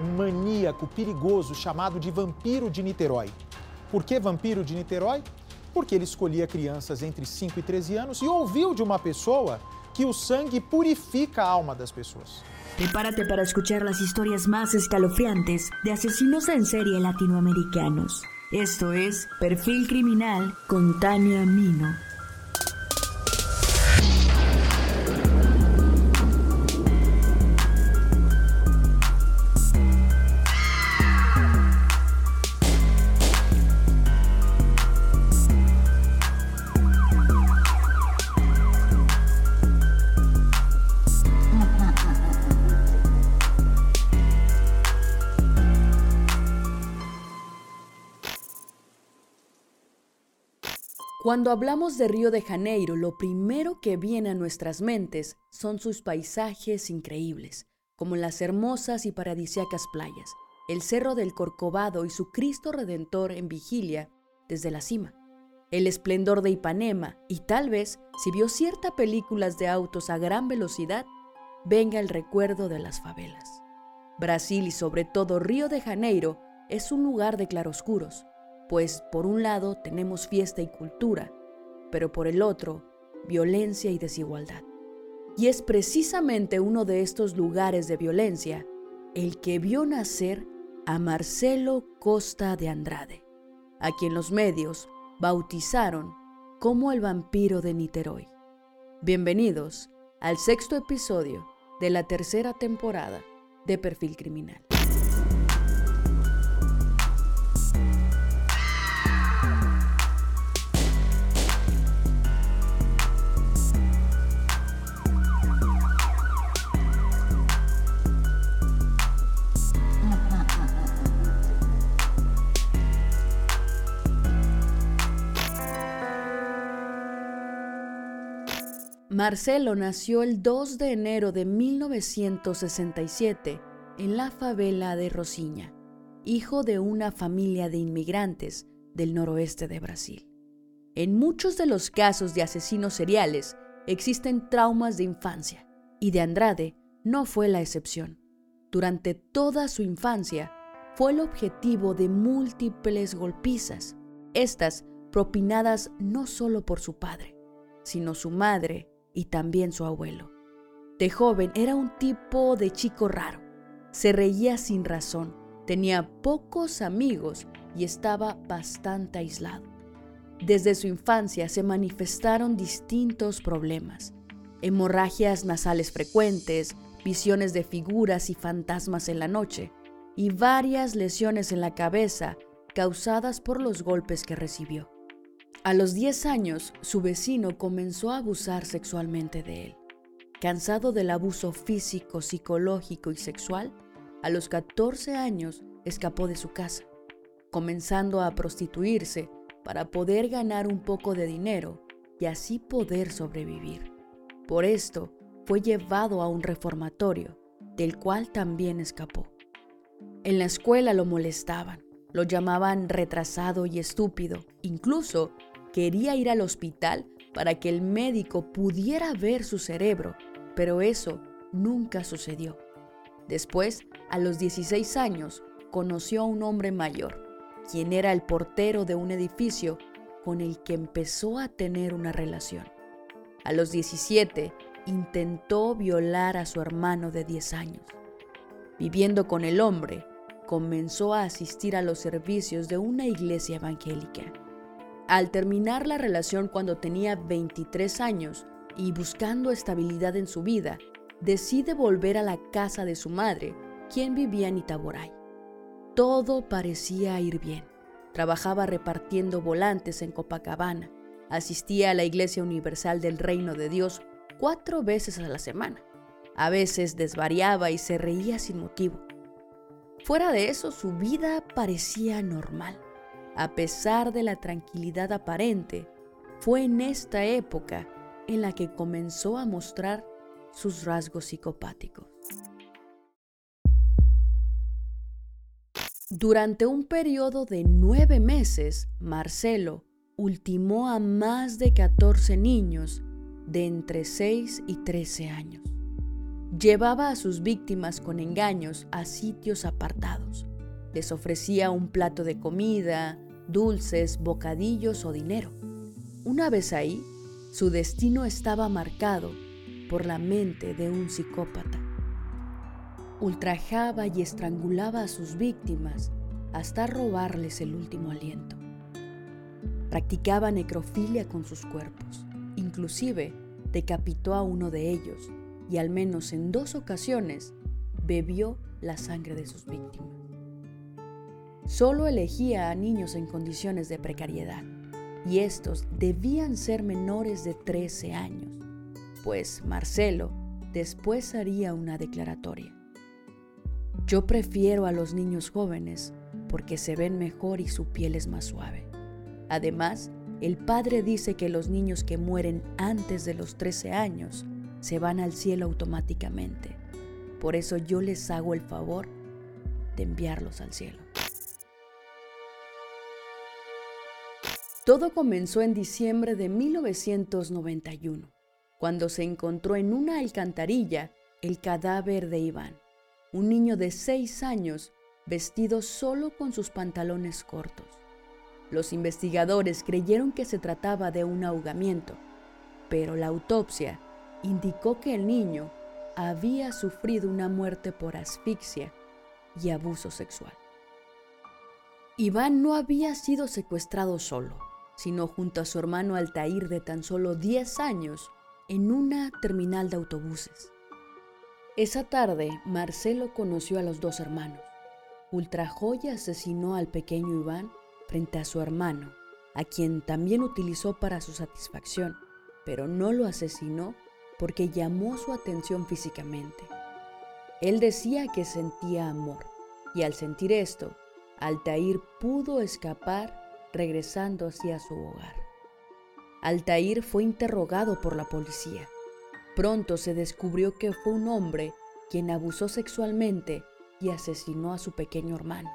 um maníaco perigoso chamado de Vampiro de Niterói. Por que Vampiro de Niterói? Porque ele escolhia crianças entre 5 e 13 anos e ouviu de uma pessoa que o sangue purifica a alma das pessoas. Prepárate para escuchar las historias más escalofriantes de asesinos en serie latinoamericanos. Esto es Perfil Criminal con Tania Mino. Cuando hablamos de Río de Janeiro, lo primero que viene a nuestras mentes son sus paisajes increíbles, como las hermosas y paradisíacas playas, el Cerro del Corcovado y su Cristo Redentor en vigilia desde la cima, el esplendor de Ipanema y tal vez, si vio ciertas películas de autos a gran velocidad, venga el recuerdo de las favelas. Brasil y sobre todo Río de Janeiro es un lugar de claroscuros, pues por un lado tenemos fiesta y cultura, pero por el otro, violencia y desigualdad. Y es precisamente uno de estos lugares de violencia el que vio nacer a Marcelo Costa de Andrade, a quien los medios bautizaron como el vampiro de Niterói. Bienvenidos al sexto episodio de la tercera temporada de Perfil Criminal. Marcelo nació el 2 de enero de 1967 en la favela de Rosiña, hijo de una familia de inmigrantes del noroeste de Brasil. En muchos de los casos de asesinos seriales existen traumas de infancia, y de Andrade no fue la excepción. Durante toda su infancia fue el objetivo de múltiples golpizas, estas propinadas no solo por su padre, sino su madre y también su abuelo. De joven era un tipo de chico raro. Se reía sin razón, tenía pocos amigos y estaba bastante aislado. Desde su infancia se manifestaron distintos problemas, hemorragias nasales frecuentes, visiones de figuras y fantasmas en la noche, y varias lesiones en la cabeza causadas por los golpes que recibió. A los 10 años, su vecino comenzó a abusar sexualmente de él. Cansado del abuso físico, psicológico y sexual, a los 14 años escapó de su casa, comenzando a prostituirse para poder ganar un poco de dinero y así poder sobrevivir. Por esto, fue llevado a un reformatorio, del cual también escapó. En la escuela lo molestaban, lo llamaban retrasado y estúpido, incluso Quería ir al hospital para que el médico pudiera ver su cerebro, pero eso nunca sucedió. Después, a los 16 años, conoció a un hombre mayor, quien era el portero de un edificio con el que empezó a tener una relación. A los 17, intentó violar a su hermano de 10 años. Viviendo con el hombre, comenzó a asistir a los servicios de una iglesia evangélica. Al terminar la relación cuando tenía 23 años y buscando estabilidad en su vida, decide volver a la casa de su madre, quien vivía en Itaboray. Todo parecía ir bien. Trabajaba repartiendo volantes en Copacabana. Asistía a la Iglesia Universal del Reino de Dios cuatro veces a la semana. A veces desvariaba y se reía sin motivo. Fuera de eso, su vida parecía normal a pesar de la tranquilidad aparente, fue en esta época en la que comenzó a mostrar sus rasgos psicopáticos. Durante un periodo de nueve meses, Marcelo ultimó a más de 14 niños de entre 6 y 13 años. Llevaba a sus víctimas con engaños a sitios apartados. Les ofrecía un plato de comida, dulces, bocadillos o dinero. Una vez ahí, su destino estaba marcado por la mente de un psicópata. Ultrajaba y estrangulaba a sus víctimas hasta robarles el último aliento. Practicaba necrofilia con sus cuerpos. Inclusive decapitó a uno de ellos y al menos en dos ocasiones bebió la sangre de sus víctimas. Solo elegía a niños en condiciones de precariedad y estos debían ser menores de 13 años, pues Marcelo después haría una declaratoria. Yo prefiero a los niños jóvenes porque se ven mejor y su piel es más suave. Además, el padre dice que los niños que mueren antes de los 13 años se van al cielo automáticamente. Por eso yo les hago el favor de enviarlos al cielo. Todo comenzó en diciembre de 1991, cuando se encontró en una alcantarilla el cadáver de Iván, un niño de 6 años vestido solo con sus pantalones cortos. Los investigadores creyeron que se trataba de un ahogamiento, pero la autopsia indicó que el niño había sufrido una muerte por asfixia y abuso sexual. Iván no había sido secuestrado solo, sino junto a su hermano Altair de tan solo 10 años en una terminal de autobuses. Esa tarde, Marcelo conoció a los dos hermanos. Ultrajó y asesinó al pequeño Iván frente a su hermano, a quien también utilizó para su satisfacción, pero no lo asesinó porque llamó su atención físicamente. Él decía que sentía amor, y al sentir esto, Altair pudo escapar regresando hacia su hogar. Altair fue interrogado por la policía. Pronto se descubrió que fue un hombre quien abusó sexualmente y asesinó a su pequeño hermano.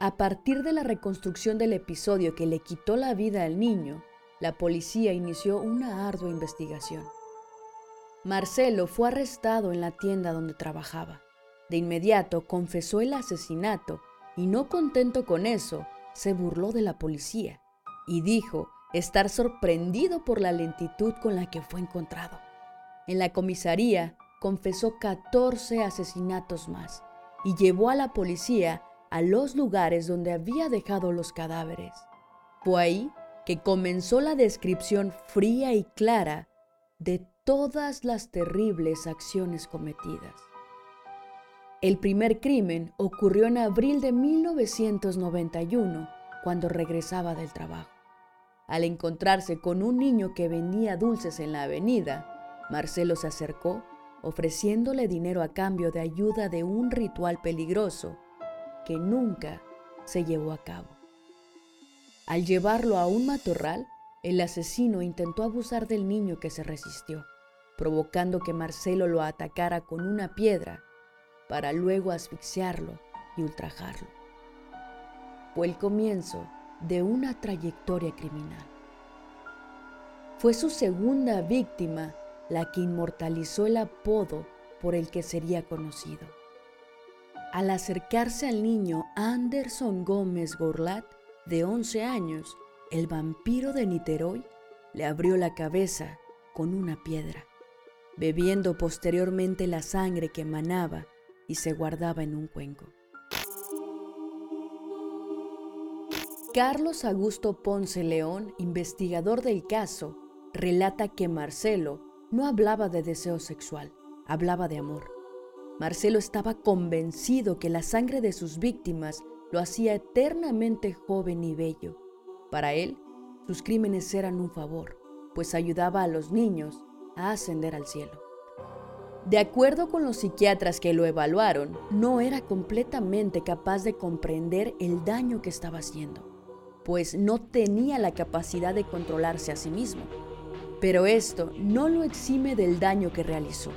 A partir de la reconstrucción del episodio que le quitó la vida al niño, la policía inició una ardua investigación. Marcelo fue arrestado en la tienda donde trabajaba. De inmediato confesó el asesinato y no contento con eso, se burló de la policía y dijo estar sorprendido por la lentitud con la que fue encontrado. En la comisaría confesó 14 asesinatos más y llevó a la policía a los lugares donde había dejado los cadáveres. Fue ahí que comenzó la descripción fría y clara de todas las terribles acciones cometidas. El primer crimen ocurrió en abril de 1991, cuando regresaba del trabajo. Al encontrarse con un niño que vendía dulces en la avenida, Marcelo se acercó ofreciéndole dinero a cambio de ayuda de un ritual peligroso que nunca se llevó a cabo. Al llevarlo a un matorral, el asesino intentó abusar del niño que se resistió provocando que Marcelo lo atacara con una piedra para luego asfixiarlo y ultrajarlo. Fue el comienzo de una trayectoria criminal. Fue su segunda víctima la que inmortalizó el apodo por el que sería conocido. Al acercarse al niño Anderson Gómez Gorlat, de 11 años, el vampiro de Niterói le abrió la cabeza con una piedra bebiendo posteriormente la sangre que emanaba y se guardaba en un cuenco. Carlos Augusto Ponce León, investigador del caso, relata que Marcelo no hablaba de deseo sexual, hablaba de amor. Marcelo estaba convencido que la sangre de sus víctimas lo hacía eternamente joven y bello. Para él, sus crímenes eran un favor, pues ayudaba a los niños a ascender al cielo. De acuerdo con los psiquiatras que lo evaluaron, no era completamente capaz de comprender el daño que estaba haciendo, pues no tenía la capacidad de controlarse a sí mismo. Pero esto no lo exime del daño que realizó,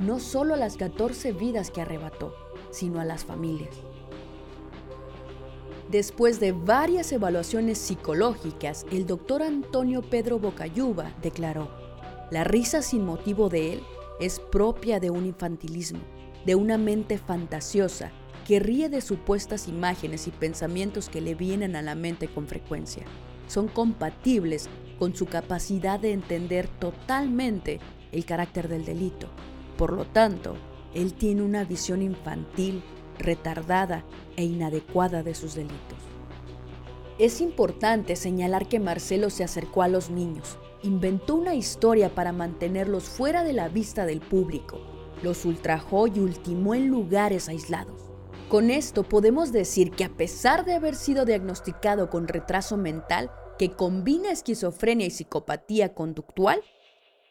no solo a las 14 vidas que arrebató, sino a las familias. Después de varias evaluaciones psicológicas, el doctor Antonio Pedro Bocayuba declaró, la risa sin motivo de él es propia de un infantilismo, de una mente fantasiosa que ríe de supuestas imágenes y pensamientos que le vienen a la mente con frecuencia. Son compatibles con su capacidad de entender totalmente el carácter del delito. Por lo tanto, él tiene una visión infantil, retardada e inadecuada de sus delitos. Es importante señalar que Marcelo se acercó a los niños, inventó una historia para mantenerlos fuera de la vista del público, los ultrajó y ultimó en lugares aislados. Con esto podemos decir que a pesar de haber sido diagnosticado con retraso mental que combina esquizofrenia y psicopatía conductual,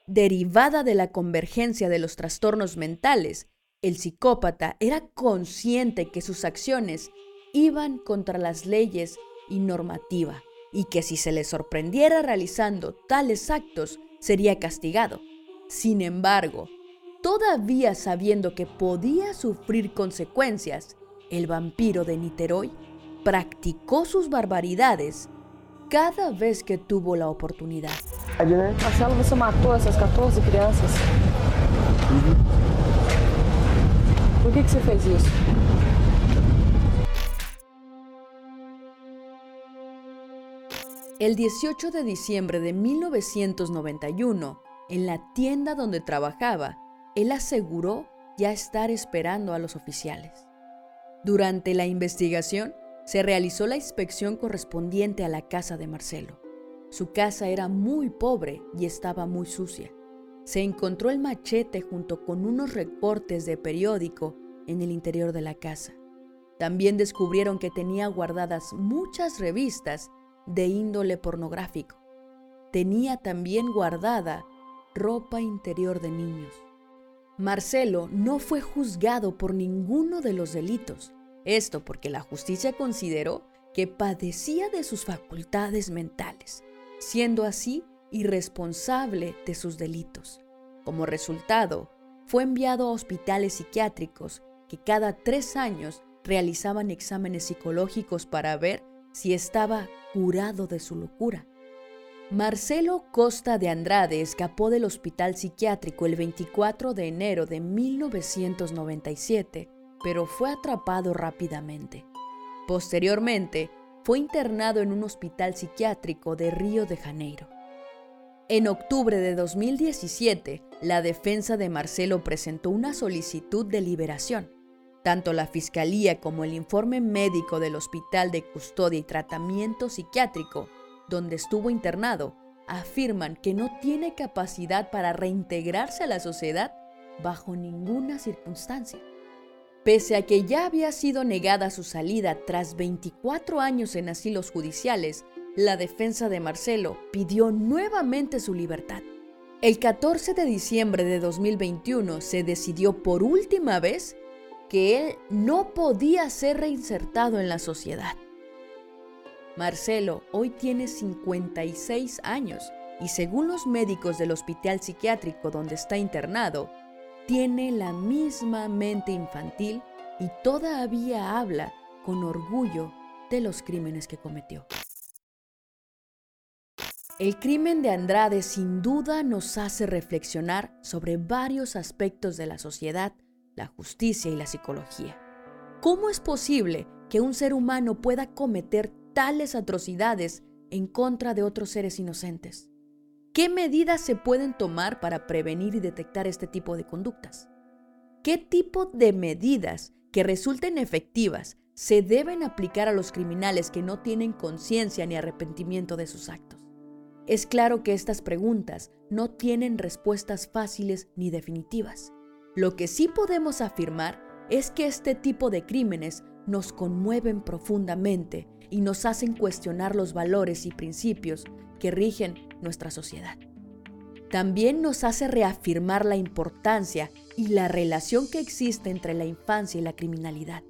derivada de la convergencia de los trastornos mentales, el psicópata era consciente que sus acciones iban contra las leyes y normativa, y que si se le sorprendiera realizando tales actos sería castigado. Sin embargo, todavía sabiendo que podía sufrir consecuencias, el vampiro de Niterói practicó sus barbaridades cada vez que tuvo la oportunidad. Marcelo, você matou essas 14 crianças? Por que, que você fez isso? El 18 de diciembre de 1991, en la tienda donde trabajaba, él aseguró ya estar esperando a los oficiales. Durante la investigación, se realizó la inspección correspondiente a la casa de Marcelo. Su casa era muy pobre y estaba muy sucia. Se encontró el machete junto con unos recortes de periódico en el interior de la casa. También descubrieron que tenía guardadas muchas revistas de índole pornográfico. Tenía también guardada ropa interior de niños. Marcelo no fue juzgado por ninguno de los delitos, esto porque la justicia consideró que padecía de sus facultades mentales, siendo así irresponsable de sus delitos. Como resultado, fue enviado a hospitales psiquiátricos que cada tres años realizaban exámenes psicológicos para ver si estaba curado de su locura. Marcelo Costa de Andrade escapó del hospital psiquiátrico el 24 de enero de 1997 pero fue atrapado rápidamente. Posteriormente, fue internado en un hospital psiquiátrico de Río de Janeiro. En octubre de 2017, la defensa de Marcelo presentó una solicitud de liberación. Tanto la Fiscalía como el informe médico del Hospital de Custodia y Tratamiento Psiquiátrico, donde estuvo internado, afirman que no tiene capacidad para reintegrarse a la sociedad bajo ninguna circunstancia. Pese a que ya había sido negada su salida tras 24 años en asilos judiciales, la defensa de Marcelo pidió nuevamente su libertad. El 14 de diciembre de 2021 se decidió por última vez que él no podía ser reinsertado en la sociedad. Marcelo hoy tiene 56 años y según los médicos del hospital psiquiátrico donde está internado, tiene la misma mente infantil y todavía habla con orgullo de los crímenes que cometió. El crimen de Andrade sin duda nos hace reflexionar sobre varios aspectos de la sociedad, la justicia y la psicología. ¿Cómo es posible que un ser humano pueda cometer tales atrocidades en contra de otros seres inocentes? ¿Qué medidas se pueden tomar para prevenir y detectar este tipo de conductas? ¿Qué tipo de medidas que resulten efectivas se deben aplicar a los criminales que no tienen conciencia ni arrepentimiento de sus actos? Es claro que estas preguntas no tienen respuestas fáciles ni definitivas. Lo que sí podemos afirmar es que este tipo de crímenes nos conmueven profundamente y nos hacen cuestionar los valores y principios que rigen nuestra sociedad. También nos hace reafirmar la importancia y la relación que existe entre la infancia y la criminalidad.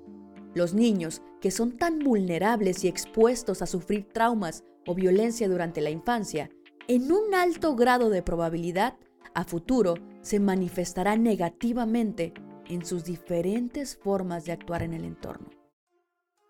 Los niños, que son tan vulnerables y expuestos a sufrir traumas o violencia durante la infancia, en un alto grado de probabilidad, a futuro se manifestarán negativamente en sus diferentes formas de actuar en el entorno.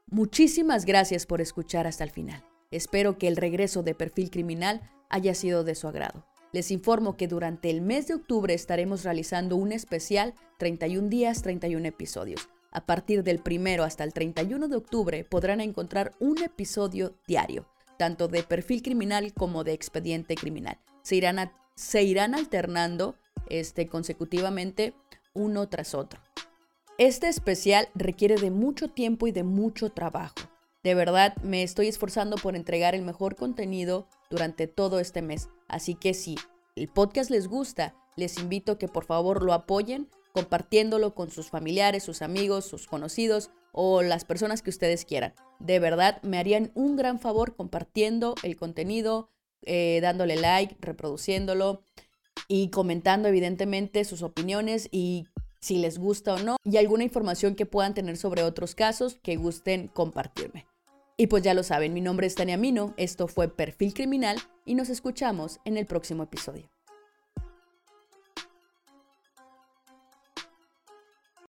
Muchísimas gracias por escuchar hasta el final. Espero que el regreso de Perfil Criminal haya sido de su agrado. Les informo que durante el mes de octubre estaremos realizando un especial 31 días, 31 episodios. A partir del primero hasta el 31 de octubre podrán encontrar un episodio diario, tanto de perfil criminal como de expediente criminal. Se irán, se irán alternando este, consecutivamente uno tras otro. Este especial requiere de mucho tiempo y de mucho trabajo. De verdad, me estoy esforzando por entregar el mejor contenido durante todo este mes. Así que si el podcast les gusta, les invito a que por favor lo apoyen compartiéndolo con sus familiares, sus amigos, sus conocidos o las personas que ustedes quieran. De verdad, me harían un gran favor compartiendo el contenido, eh, dándole like, reproduciéndolo y comentando evidentemente sus opiniones y si les gusta o no y alguna información que puedan tener sobre otros casos que gusten compartirme. Y pues ya lo saben, mi nombre es Tania Mino, esto fue Perfil Criminal y nos escuchamos en el próximo episodio.